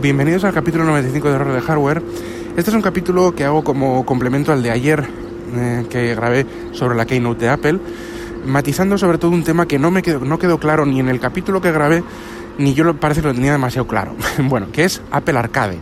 bienvenidos al capítulo 95 de Error de Hardware. Este es un capítulo que hago como complemento al de ayer eh, que grabé sobre la Keynote de Apple, matizando sobre todo un tema que no me quedó, no quedó claro ni en el capítulo que grabé, ni yo parece que lo tenía demasiado claro. bueno, que es Apple Arcade.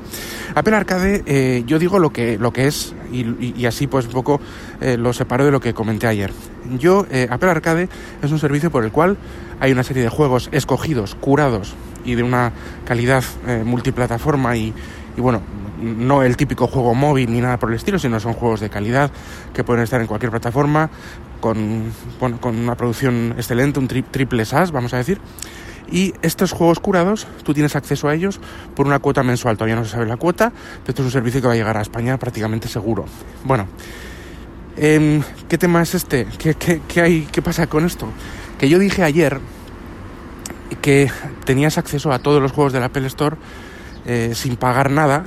Apple Arcade, eh, yo digo lo que, lo que es y, así pues un poco eh, lo separo de lo que comenté ayer. Yo, Apple Arcade es un servicio por el cual hay una serie de juegos escogidos, curados y de una calidad multiplataforma y, y bueno, no el típico juego móvil ni nada por el estilo, sino son juegos de calidad que pueden estar en cualquier plataforma, con, bueno, con una producción excelente, un triple SAS, vamos a decir. Y estos juegos curados, tú tienes acceso a ellos por una cuota mensual. Todavía no se sabe la cuota, pero esto es un servicio que va a llegar a España prácticamente seguro. Bueno, em, ¿qué tema es este? ¿Qué, qué, ¿Qué pasa con esto? Que yo dije ayer que tenías acceso a todos los juegos del Apple Store eh, sin pagar nada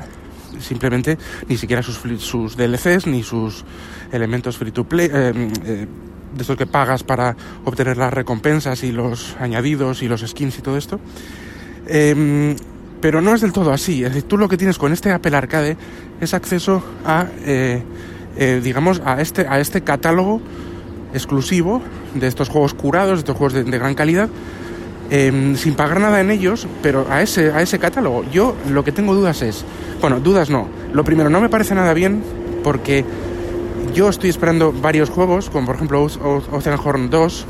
simplemente ni siquiera sus, sus DLCs ni sus elementos free to play, eh, eh, de estos que pagas para obtener las recompensas y los añadidos y los skins y todo esto. Em, pero no es del todo así. Es decir, tú lo que tienes con este Apple Arcade es acceso a, digamos, a este, a este catálogo exclusivo de estos juegos curados, de estos juegos de gran calidad, Em, sin pagar nada en ellos, pero a ese, a ese catálogo. Yo lo que tengo dudas es, bueno, dudas no. Lo primero, no me parece nada bien porque yo estoy esperando varios juegos, como por ejemplo Oceanhorn 2,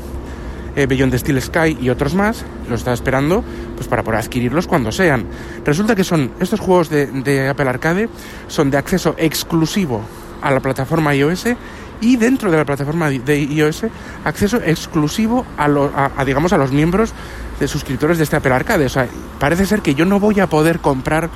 eh, Beyond the Steel Sky y otros más, los estaba esperando pues para poder adquirirlos cuando sean. Resulta que son estos juegos de, de Apple Arcade, son de acceso exclusivo a la plataforma iOS y dentro de la plataforma de iOS acceso exclusivo a, a, digamos a los miembros de suscriptores de este Apple Arcade. O sea, parece ser que yo no voy a poder comprar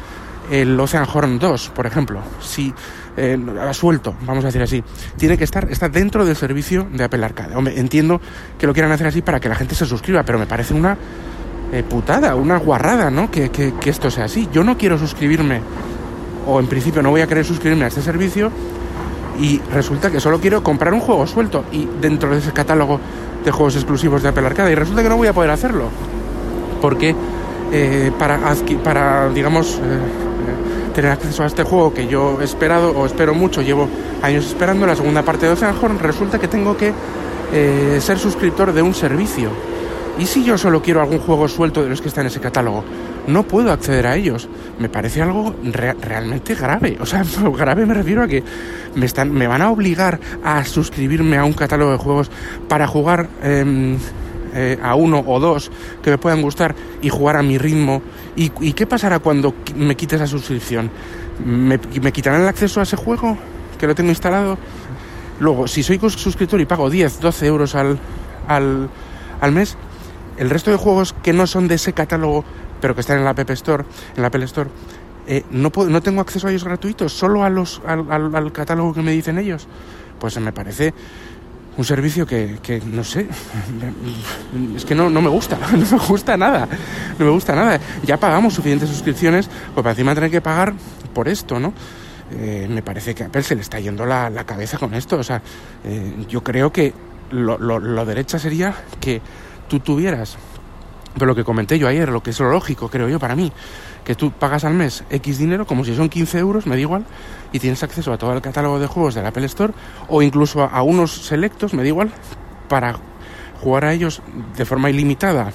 el Ocean Horn 2, por ejemplo, si eh, suelto, vamos a decir así. Tiene que estar, está dentro del servicio de Apple Arcade. Entiendo que lo quieran hacer así para que la gente se suscriba, pero me parece una eh, putada, una guarrada, ¿no? Que, que esto sea así. Yo no quiero suscribirme, o en principio no voy a querer suscribirme a este servicio, y resulta que solo quiero comprar un juego suelto y dentro de ese catálogo de juegos exclusivos de Apple Arcade y resulta que no voy a poder hacerlo porque eh, para, para, digamos, eh, eh, tener acceso a este juego que yo he esperado o espero mucho, llevo años esperando, la segunda parte de Oceanhorn, resulta que tengo que ser suscriptor de un servicio. ¿Y si yo solo quiero algún juego suelto de los que están en ese catálogo? No puedo acceder a ellos. Me parece algo realmente grave. O sea, grave me refiero a que me, están, me van a obligar a suscribirme a un catálogo de juegos para jugar... Em, eh, a uno o dos que me puedan gustar y jugar a mi ritmo. ¿Y, qué pasará cuando me quite esa suscripción? ¿Me, quitarán el acceso a ese juego que lo tengo instalado? Luego, si soy suscriptor y pago 10, 12 euros al, al, al mes, el resto de juegos que no son de ese catálogo, pero que están en la App Store, en la Apple Store, eh, no, puedo, no tengo acceso a ellos gratuitos, solo a los, al, catálogo que me dicen ellos. Pues me parece un servicio que, que, no sé, es que no, no me gusta, no me gusta nada, no me gusta nada. Ya pagamos suficientes suscripciones, pues para encima tener que pagar por esto, ¿no? Eh, me parece que Apple se le está yendo la, la cabeza con esto. O sea, eh, yo creo que lo, lo, lo, derecha sería que tú tuvieras, pero lo que comenté yo ayer, lo que es lo lógico, creo yo, para mí, que tú pagas al mes X dinero, como si son 15 euros, me da igual, y tienes acceso a todo el catálogo de juegos de la Apple Store, o incluso a, unos selectos, me da igual, para jugar a ellos de forma ilimitada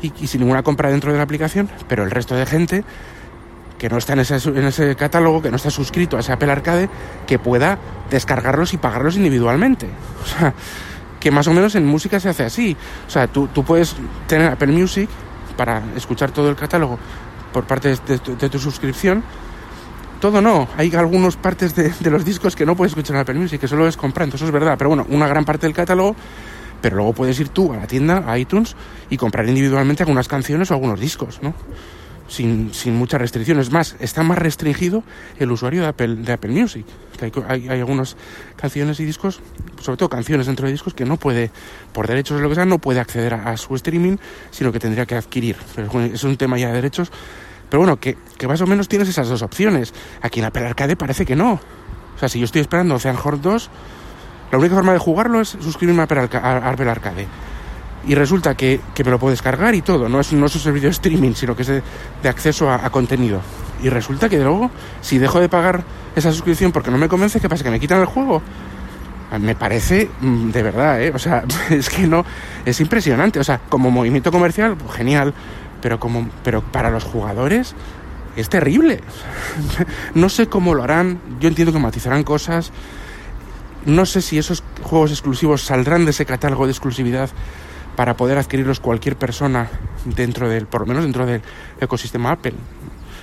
y, sin ninguna compra dentro de la aplicación, pero el resto de gente que no está en ese, en ese catálogo, que no está suscrito a ese Apple Arcade, que pueda descargarlos y pagarlos individualmente. O sea, que más o menos en música se hace así. O sea, tú, tú puedes tener Apple Music para escuchar todo el catálogo por parte de, tu suscripción. Todo no, hay algunas partes de, los discos que no puedes escuchar en Apple Music, que solo es comprando, eso es verdad, pero bueno, una gran parte del catálogo, pero luego puedes ir tú a la tienda, a iTunes, y comprar individualmente algunas canciones o algunos discos, ¿no? Sin, sin muchas restricciones. Más, está más restringido el usuario de Apple, de Apple Music. hay, hay, hay, algunas canciones y discos, sobre todo canciones dentro de discos, que no puede, por derechos o lo que sea, no puede acceder a, su streaming, sino que tendría que adquirir. Pero es un tema ya de derechos. Pero bueno, que, que más o menos tienes esas dos opciones. Aquí en Apple Arcade parece que no. O sea, si yo estoy esperando Ocean Horde 2, la única forma de jugarlo es suscribirme a Apple Arcade. Y resulta que, que, me lo puedo descargar y todo, no es, no es un servicio de streaming, sino que es de, acceso a, a, contenido. Y resulta que luego, si dejo de pagar esa suscripción porque no me convence, ¿qué pasa? ¿Que me quitan el juego? Me parece, mm, de verdad, ¿eh? O sea, es que no, es impresionante. O sea, como movimiento comercial, pues genial, pero, como, pero para los jugadores es terrible. No sé cómo lo harán, yo entiendo que matizarán cosas. No sé si esos juegos exclusivos saldrán de ese catálogo de exclusividad para poder adquirirlos cualquier persona dentro del, por lo menos dentro del ecosistema Apple.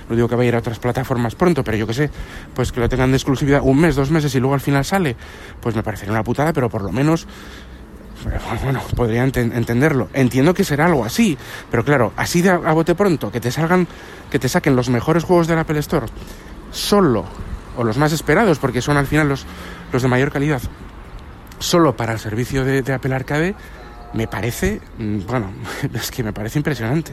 No digo que vaya a ir a otras plataformas pronto, pero yo que sé, pues que lo tengan de exclusividad un mes, dos meses y luego al final sale, pues me parecería una putada, pero por lo menos bueno, podría ent entenderlo. Entiendo que será algo así, pero claro, así de a, a, bote pronto, que te salgan, que te saquen los mejores juegos del Apple Store, solo, o los más esperados, porque son al final los, los de mayor calidad, solo para el servicio de, de Apple Arcade, me parece, bueno, es que me parece impresionante,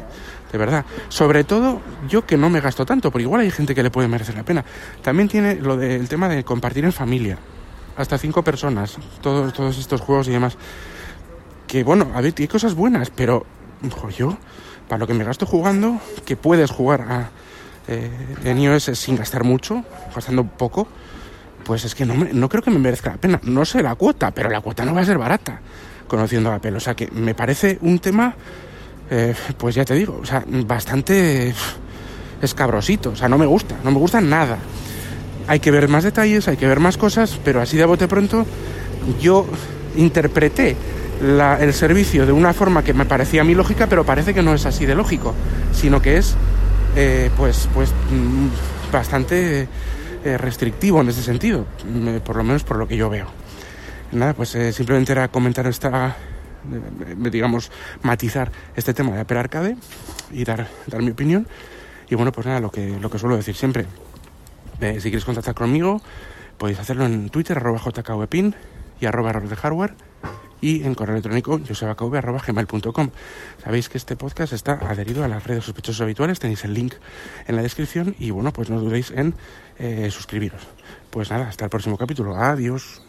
de verdad. Sobre todo yo que no me gasto tanto, porque igual hay gente que le puede merecer la pena. También tiene lo del tema de compartir en familia, hasta cinco personas, todos, todos estos juegos y demás. Que bueno, a ver, cosas buenas, pero yo, para lo que me gasto jugando, que puedes jugar a, eh, en sin gastar mucho, gastando poco, pues es que no, no creo que me merezca la pena. No sé la cuota, pero la cuota no va a ser barata conociendo a Apple. O sea que me parece un tema, eh, pues ya te digo, o sea, bastante escabrosito. O sea, no me gusta, no me gusta nada. Hay que ver más detalles, hay que ver más cosas, pero así de bote pronto yo interpreté la, el servicio de una forma que me parecía a mí lógica, pero parece que no es así de lógico, sino que es, eh, pues, pues, bastante eh, restrictivo en ese sentido, por lo menos por lo que yo veo nada, pues eh, simplemente era comentar esta, eh, digamos, matizar este tema de Apple Arcade y dar, dar mi opinión. Y bueno, pues nada, lo que, lo que suelo decir siempre. Eh, si quieres contactar conmigo, podéis hacerlo en Twitter, arroba jkvpin y arroba error de hardware y en correo electrónico josebakv.gmail.com. Sabéis que este podcast está adherido a las redes sospechosos habituales, tenéis el link en la descripción y bueno, pues no dudéis en eh, suscribiros. Pues nada, hasta el próximo capítulo. Adiós.